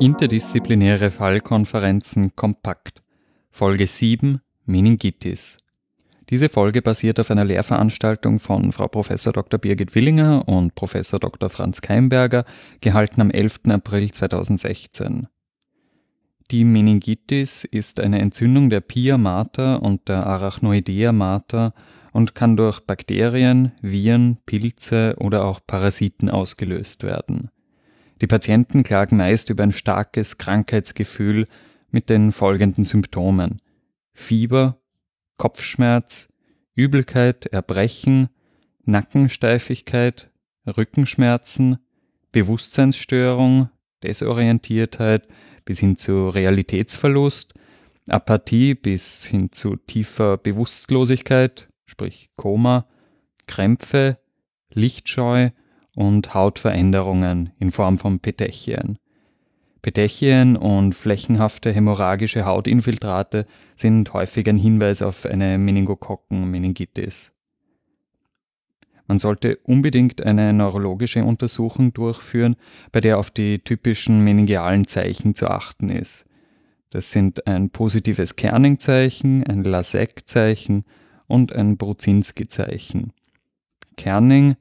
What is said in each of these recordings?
Interdisziplinäre Fallkonferenzen kompakt. Folge 7 Meningitis. Diese Folge basiert auf einer Lehrveranstaltung von Frau Prof. Dr. Birgit Willinger und Prof. Dr. Franz Keimberger, gehalten am 11. April 2016. Die Meningitis ist eine Entzündung der Pia mater und der Arachnoidea mater und kann durch Bakterien, Viren, Pilze oder auch Parasiten ausgelöst werden. Die Patienten klagen meist über ein starkes Krankheitsgefühl mit den folgenden Symptomen. Fieber, Kopfschmerz, Übelkeit, Erbrechen, Nackensteifigkeit, Rückenschmerzen, Bewusstseinsstörung, Desorientiertheit bis hin zu Realitätsverlust, Apathie bis hin zu tiefer Bewusstlosigkeit, sprich Koma, Krämpfe, Lichtscheu und Hautveränderungen in Form von Petechien. Petechien und flächenhafte hämorrhagische Hautinfiltrate sind häufig ein Hinweis auf eine Meningokokken-Meningitis. Man sollte unbedingt eine neurologische Untersuchung durchführen, bei der auf die typischen meningialen Zeichen zu achten ist. Das sind ein positives Kerning-Zeichen, ein Lasek-Zeichen und ein Bruzinski-Zeichen. Kerning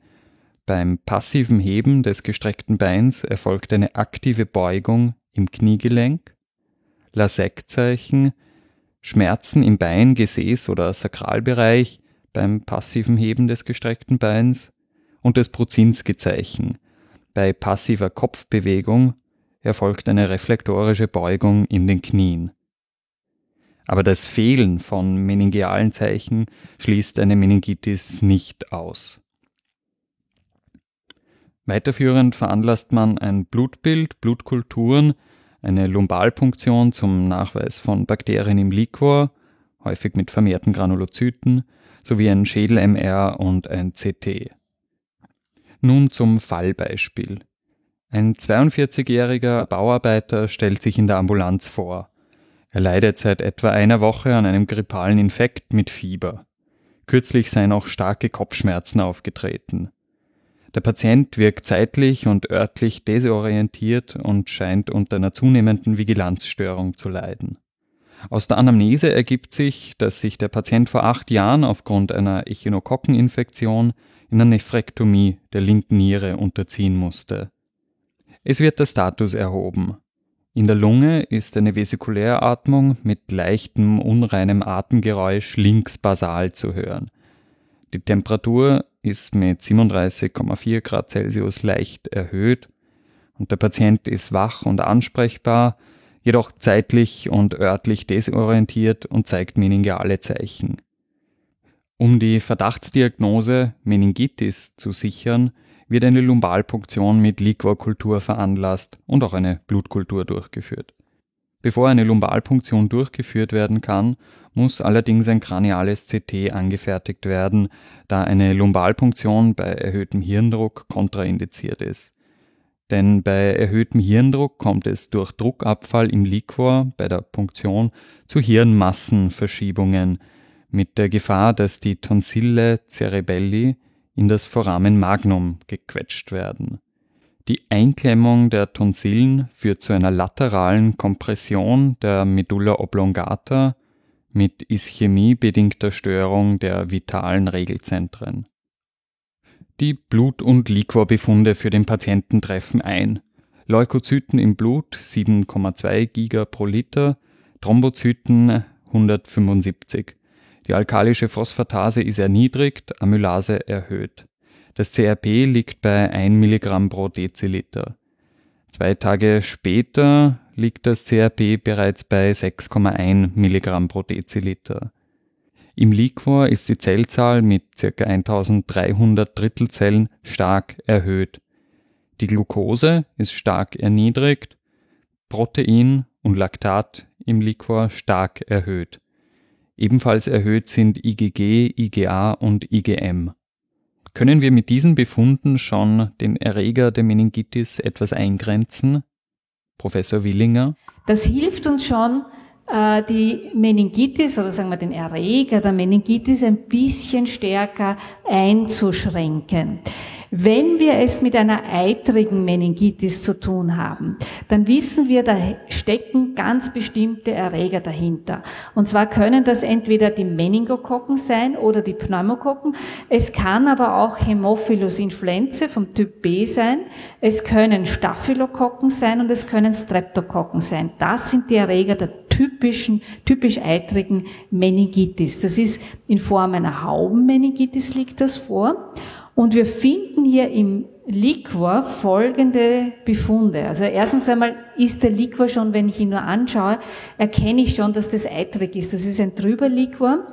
beim passiven Heben des gestreckten Beins erfolgt eine aktive Beugung im Kniegelenk. Lasek-Zeichen Schmerzen im Bein, Gesäß oder Sakralbereich beim passiven Heben des gestreckten Beins und das Bruzinski-Zeichen. Bei passiver Kopfbewegung erfolgt eine reflektorische Beugung in den Knien. Aber das Fehlen von meningealen Zeichen schließt eine Meningitis nicht aus. Weiterführend veranlasst man ein Blutbild, Blutkulturen, eine Lumbalpunktion zum Nachweis von Bakterien im Liquor, häufig mit vermehrten Granulozyten, sowie ein Schädel-MR und ein CT. Nun zum Fallbeispiel. Ein 42-jähriger Bauarbeiter stellt sich in der Ambulanz vor. Er leidet seit etwa einer Woche an einem grippalen Infekt mit Fieber. Kürzlich seien auch starke Kopfschmerzen aufgetreten. Der Patient wirkt zeitlich und örtlich desorientiert und scheint unter einer zunehmenden Vigilanzstörung zu leiden. Aus der Anamnese ergibt sich, dass sich der Patient vor acht Jahren aufgrund einer Echinokokkeninfektion in einer Nephrektomie der linken Niere unterziehen musste. Es wird der Status erhoben. In der Lunge ist eine Vesikuläratmung mit leichtem, unreinem Atemgeräusch links basal zu hören. Die Temperatur ist mit 37,4 Grad Celsius leicht erhöht und der Patient ist wach und ansprechbar, jedoch zeitlich und örtlich desorientiert und zeigt meningeale Zeichen. Um die Verdachtsdiagnose Meningitis zu sichern, wird eine Lumbalpunktion mit Liquorkultur veranlasst und auch eine Blutkultur durchgeführt. Bevor eine Lumbalpunktion durchgeführt werden kann, muss allerdings ein kraniales CT angefertigt werden, da eine Lumbalpunktion bei erhöhtem Hirndruck kontraindiziert ist. Denn bei erhöhtem Hirndruck kommt es durch Druckabfall im Liquor bei der Punktion zu Hirnmassenverschiebungen mit der Gefahr, dass die Tonsille cerebelli in das Foramen magnum gequetscht werden. Die Einklemmung der Tonsillen führt zu einer lateralen Kompression der Medulla oblongata mit Ischämie-bedingter Störung der vitalen Regelzentren. Die Blut- und Liquorbefunde für den Patienten treffen ein. Leukozyten im Blut 7,2 Giga pro Liter, Thrombozyten 175. Die alkalische Phosphatase ist erniedrigt, Amylase erhöht. Das CRP liegt bei 1 Milligramm pro Deziliter. Zwei Tage später liegt das CRP bereits bei 6,1 Milligramm pro Deziliter. Im Liquor ist die Zellzahl mit ca. 1300 Drittelzellen stark erhöht. Die Glucose ist stark erniedrigt, Protein und Laktat im Liquor stark erhöht. Ebenfalls erhöht sind IgG, IgA und IgM. Können wir mit diesen Befunden schon den Erreger der Meningitis etwas eingrenzen? Professor Willinger? Das hilft uns schon, äh, die Meningitis oder sagen wir den Erreger der Meningitis ein bisschen stärker einzuschränken. Wenn wir es mit einer eitrigen Meningitis zu tun haben, dann wissen wir, da stecken ganz bestimmte Erreger dahinter. Und zwar können das entweder die Meningokokken sein oder die Pneumokokken. Es kann aber auch Hämophilus influenzae vom Typ B sein. Es können Staphylokokken sein und es können Streptokokken sein. Das sind die Erreger der typischen, typisch eitrigen Meningitis. Das ist in Form einer Haubenmeningitis liegt das vor. Und wir finden hier im Liquor folgende Befunde. Also erstens einmal ist der Liquor schon, wenn ich ihn nur anschaue, erkenne ich schon, dass das eitrig ist. Das ist ein trüber Liquor.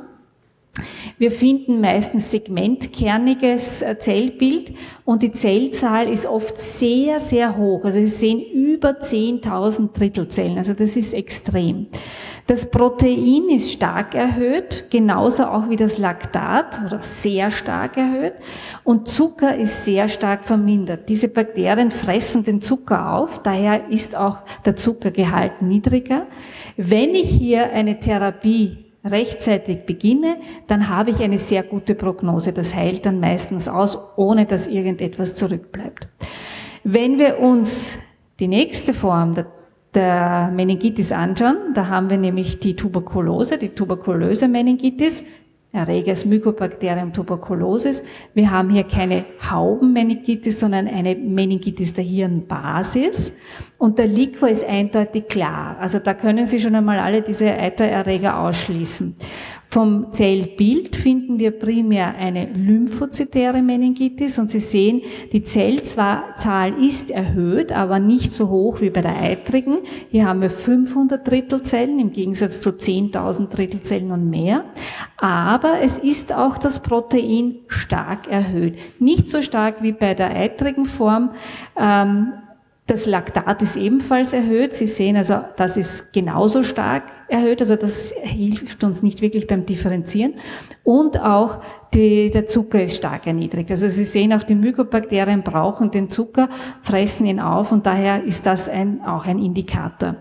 Wir finden meistens segmentkerniges äh, Zellbild und die Zellzahl ist oft sehr, sehr hoch. Also Sie sehen über 10.000 Drittelzellen. Also das ist extrem. Das Protein ist stark erhöht, genauso auch wie das Laktat oder sehr stark erhöht. Und Zucker ist sehr stark vermindert. Diese Bakterien fressen den Zucker auf, daher ist auch der Zuckergehalt niedriger. Wenn ich hier eine Therapie rechtzeitig beginne, dann habe ich eine sehr gute Prognose. Das heilt dann meistens aus, ohne dass irgendetwas zurückbleibt. Wenn wir uns die nächste Form der der Meningitis anschauen. Da haben wir nämlich die Tuberkulose, die tuberkulöse Meningitis, Erregers Mycobacterium tuberculosis. Wir haben hier keine Haubenmeningitis, sondern eine Meningitis der Hirnbasis. Und der Liquor ist eindeutig klar. Also da können Sie schon einmal alle diese Eitererreger ausschließen. Vom Zellbild finden wir primär eine lymphozytäre Meningitis und Sie sehen, die Zellzahl ist erhöht, aber nicht so hoch wie bei der eitrigen. Hier haben wir 500 Drittelzellen im Gegensatz zu 10.000 Drittelzellen und mehr. Aber es ist auch das Protein stark erhöht. Nicht so stark wie bei der eitrigen Form. Ähm, das Laktat ist ebenfalls erhöht. Sie sehen also, das ist genauso stark erhöht. Also das hilft uns nicht wirklich beim Differenzieren. Und auch die, der Zucker ist stark erniedrigt. Also Sie sehen auch, die Mykobakterien brauchen den Zucker, fressen ihn auf und daher ist das ein, auch ein Indikator.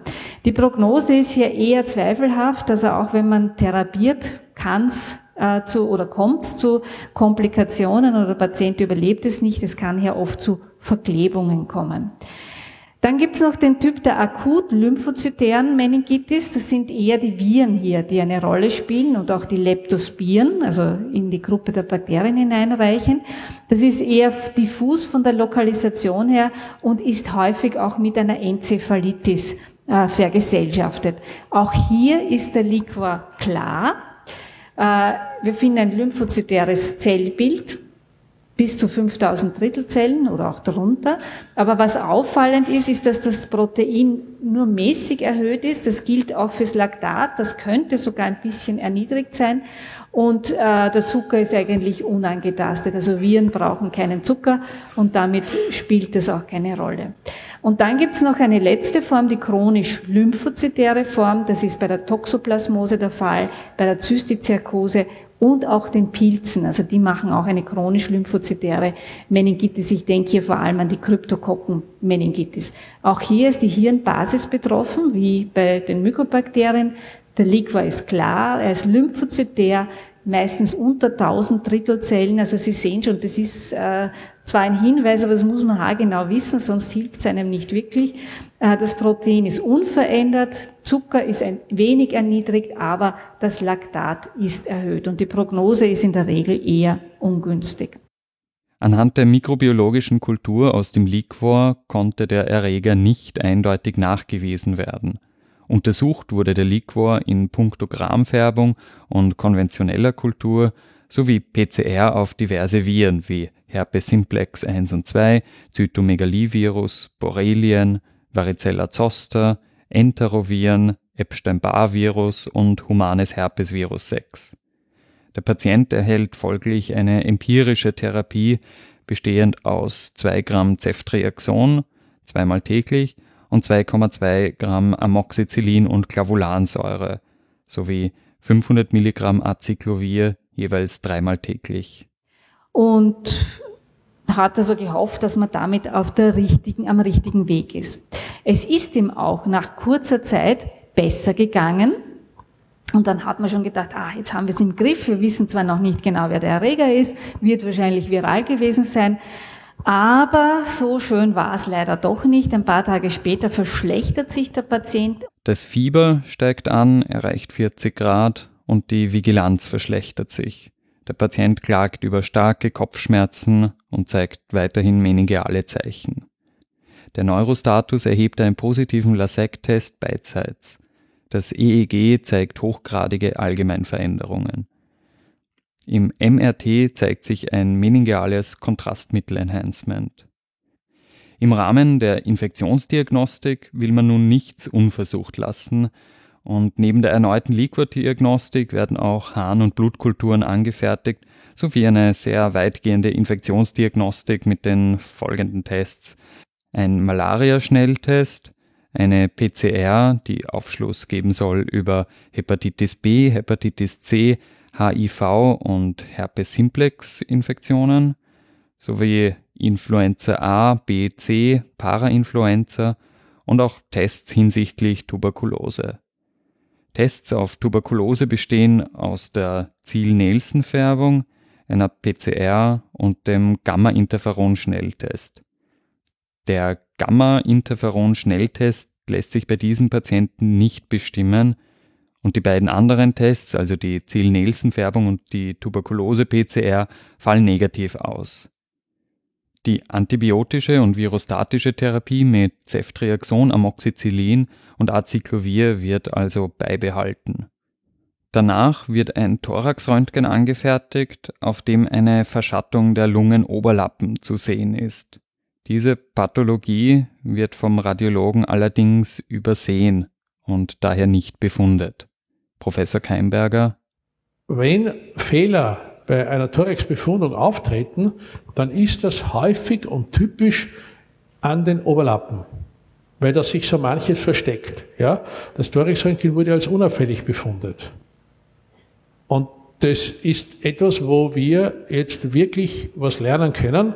Die Prognose ist hier eher zweifelhaft. Also auch wenn man therapiert, kann es äh, zu oder kommt zu Komplikationen oder der Patient überlebt es nicht. Es kann hier oft zu Verklebungen kommen. Dann gibt's noch den Typ der akut lymphozytären Meningitis. Das sind eher die Viren hier, die eine Rolle spielen und auch die Leptospiren, also in die Gruppe der Bakterien hineinreichen. Das ist eher diffus von der Lokalisation her und ist häufig auch mit einer Enzephalitis äh, vergesellschaftet. Auch hier ist der Liquor klar. Äh, wir finden ein lymphozytäres Zellbild bis zu 5000 Drittelzellen oder auch darunter. Aber was auffallend ist, ist, dass das Protein nur mäßig erhöht ist. Das gilt auch fürs Laktat. Das könnte sogar ein bisschen erniedrigt sein. Und äh, der Zucker ist eigentlich unangetastet. Also Viren brauchen keinen Zucker und damit spielt das auch keine Rolle. Und dann gibt's noch eine letzte Form, die chronisch lymphozytäre Form. Das ist bei der Toxoplasmose der Fall, bei der Zystizirkose und auch den Pilzen. Also die machen auch eine chronisch lymphozytäre Meningitis. Ich denke hier vor allem an die Kryptokokken-Meningitis. Auch hier ist die Hirnbasis betroffen, wie bei den Mykobakterien. Der Liquor ist klar, er ist lymphozytär, meistens unter 1000 Drittelzellen. Also Sie sehen schon, das ist äh, zwar ein Hinweis, aber das muss man haargenau wissen, sonst hilft es einem nicht wirklich. Äh, das Protein ist unverändert, Zucker ist ein wenig erniedrigt, aber das Laktat ist erhöht und die Prognose ist in der Regel eher ungünstig. Anhand der mikrobiologischen Kultur aus dem Liquor konnte der Erreger nicht eindeutig nachgewiesen werden. Untersucht wurde der Liquor in puncto Gramfärbung und konventioneller Kultur sowie PCR auf diverse Viren wie Herpes simplex 1 und 2, Zytomegalivirus, Borrelien, Varicella zoster, Enteroviren, Epstein-Barr-Virus und humanes Herpesvirus 6. Der Patient erhält folglich eine empirische Therapie bestehend aus 2 Gramm Ceftriaxon zweimal täglich und 2,2 Gramm Amoxicillin und Clavulansäure sowie 500 Milligramm Acyclovir jeweils dreimal täglich. Und hat also gehofft, dass man damit auf der richtigen, am richtigen Weg ist. Es ist ihm auch nach kurzer Zeit besser gegangen. Und dann hat man schon gedacht, ah, jetzt haben wir es im Griff. Wir wissen zwar noch nicht genau, wer der Erreger ist, wird wahrscheinlich viral gewesen sein. Aber so schön war es leider doch nicht. Ein paar Tage später verschlechtert sich der Patient. Das Fieber steigt an, erreicht 40 Grad und die Vigilanz verschlechtert sich. Der Patient klagt über starke Kopfschmerzen und zeigt weiterhin meningeale Zeichen. Der Neurostatus erhebt einen positiven LASEC-Test beidseits. Das EEG zeigt hochgradige Allgemeinveränderungen. Im MRT zeigt sich ein meningeales Kontrastmittelenhancement. Im Rahmen der Infektionsdiagnostik will man nun nichts unversucht lassen und neben der erneuten Liquor-Diagnostik werden auch Harn- und Blutkulturen angefertigt, sowie eine sehr weitgehende Infektionsdiagnostik mit den folgenden Tests. Ein Malaria-Schnelltest, eine PCR, die Aufschluss geben soll über Hepatitis B, Hepatitis C, HIV und Herpes simplex Infektionen sowie Influenza A, B, C, Parainfluenza und auch Tests hinsichtlich Tuberkulose. Tests auf Tuberkulose bestehen aus der Ziel-Nelson-Färbung, einer PCR und dem Gamma-Interferon-Schnelltest. Der Gamma-Interferon-Schnelltest lässt sich bei diesem Patienten nicht bestimmen, und die beiden anderen Tests, also die Ziel-Nielsen-Färbung und die Tuberkulose-PCR, fallen negativ aus. Die antibiotische und virostatische Therapie mit Ceftriaxon, Amoxicillin und Acyclovir wird also beibehalten. Danach wird ein Thoraxröntgen angefertigt, auf dem eine Verschattung der Lungenoberlappen zu sehen ist. Diese Pathologie wird vom Radiologen allerdings übersehen und daher nicht befundet. Professor Keimberger. Wenn Fehler bei einer Thorax-Befundung auftreten, dann ist das häufig und typisch an den Oberlappen, weil da sich so manches versteckt. Ja? Das Thorax-Röntgen wurde als unauffällig befundet. Und das ist etwas, wo wir jetzt wirklich was lernen können,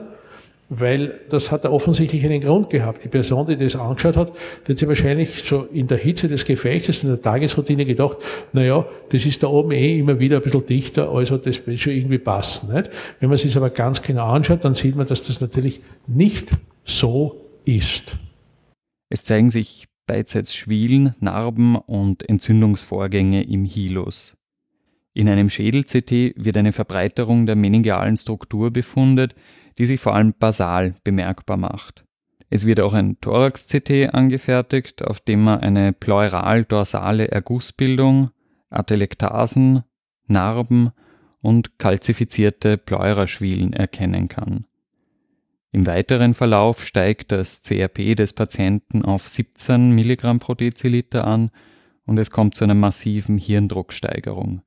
weil das hat offensichtlich einen Grund gehabt. Die Person, die das angeschaut hat, hat sich wahrscheinlich so in der Hitze des Gefechts, in der Tagesroutine gedacht, na ja, das ist da oben eh immer wieder ein bisschen dichter, also das wird schon irgendwie passen. Nicht? Wenn man sich aber ganz genau anschaut, dann sieht man, dass das natürlich nicht so ist. Es zeigen sich beidseits Schwielen, Narben und Entzündungsvorgänge im Hilus. In einem Schädel-CT wird eine Verbreiterung der meningealen Struktur befundet, die sich vor allem basal bemerkbar macht. Es wird auch ein Thorax-CT angefertigt, auf dem man eine pleural-dorsale Ergussbildung, Atelektasen, Narben und kalzifizierte Pleuraschwielen erkennen kann. Im weiteren Verlauf steigt das CRP des Patienten auf 17 Milligramm pro Deziliter an und es kommt zu einer massiven Hirndrucksteigerung.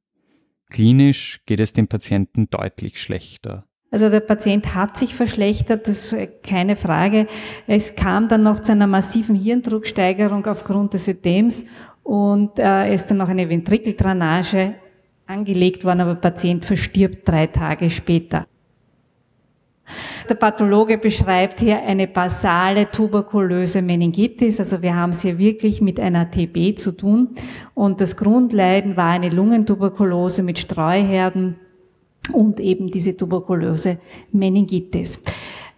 Klinisch geht es dem Patienten deutlich schlechter. Also der Patient hat sich verschlechtert, das ist keine Frage. Es kam dann noch zu einer massiven Hirndrucksteigerung aufgrund des Ödems und äh, ist dann noch eine Ventrikeldrainage angelegt worden, aber der Patient verstirbt drei Tage später. Der Pathologe beschreibt hier eine basale tuberkulöse Meningitis. Also wir haben es hier wirklich mit einer TB zu tun. Und das Grundleiden war eine Lungentuberkulose mit Streuherden, und eben diese tuberkulöse Meningitis.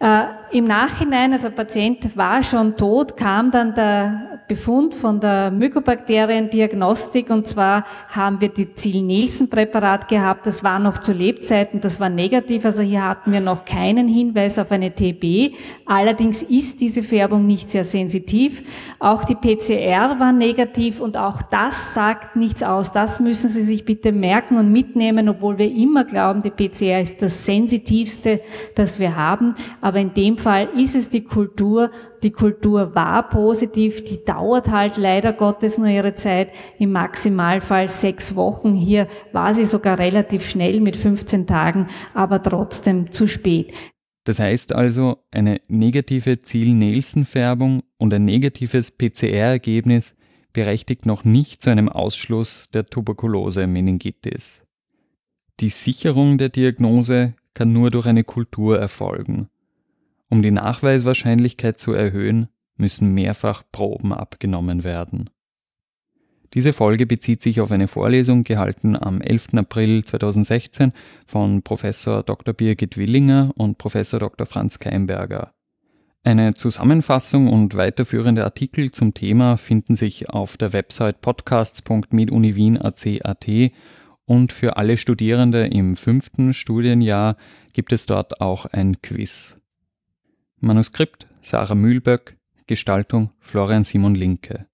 Äh, Im Nachhinein, also der Patient war schon tot, kam dann der Befund von der Mykobakteriendiagnostik und zwar haben wir die Ziel-Nielsen-Präparat gehabt, das war noch zu Lebzeiten, das war negativ, also hier hatten wir noch keinen Hinweis auf eine TB. Allerdings ist diese Färbung nicht sehr sensitiv. Auch die PCR war negativ und auch das sagt nichts aus. Das müssen Sie sich bitte merken und mitnehmen, obwohl wir immer glauben, die PCR ist das sensitivste, das wir haben. Aber in dem Fall ist es die Kultur. Die Kultur war positiv, die dauert halt leider Gottes nur ihre Zeit, im Maximalfall sechs Wochen. Hier war sie sogar relativ schnell mit 15 Tagen, aber trotzdem zu spät. Das heißt also, eine negative Ziel-Nielsen-Färbung und ein negatives PCR-Ergebnis berechtigt noch nicht zu einem Ausschluss der Tuberkulose-Meningitis. Die Sicherung der Diagnose kann nur durch eine Kultur erfolgen. Um die Nachweiswahrscheinlichkeit zu erhöhen, müssen mehrfach Proben abgenommen werden. Diese Folge bezieht sich auf eine Vorlesung gehalten am 11. April 2016 von Professor Dr. Birgit Willinger und Professor Dr. Franz Keimberger. Eine Zusammenfassung und weiterführende Artikel zum Thema finden sich auf der Website podcasts.meduniwien.ac.at und für alle Studierende im fünften Studienjahr gibt es dort auch ein Quiz. Manuskript Sarah Mühlböck, Gestaltung Florian Simon Linke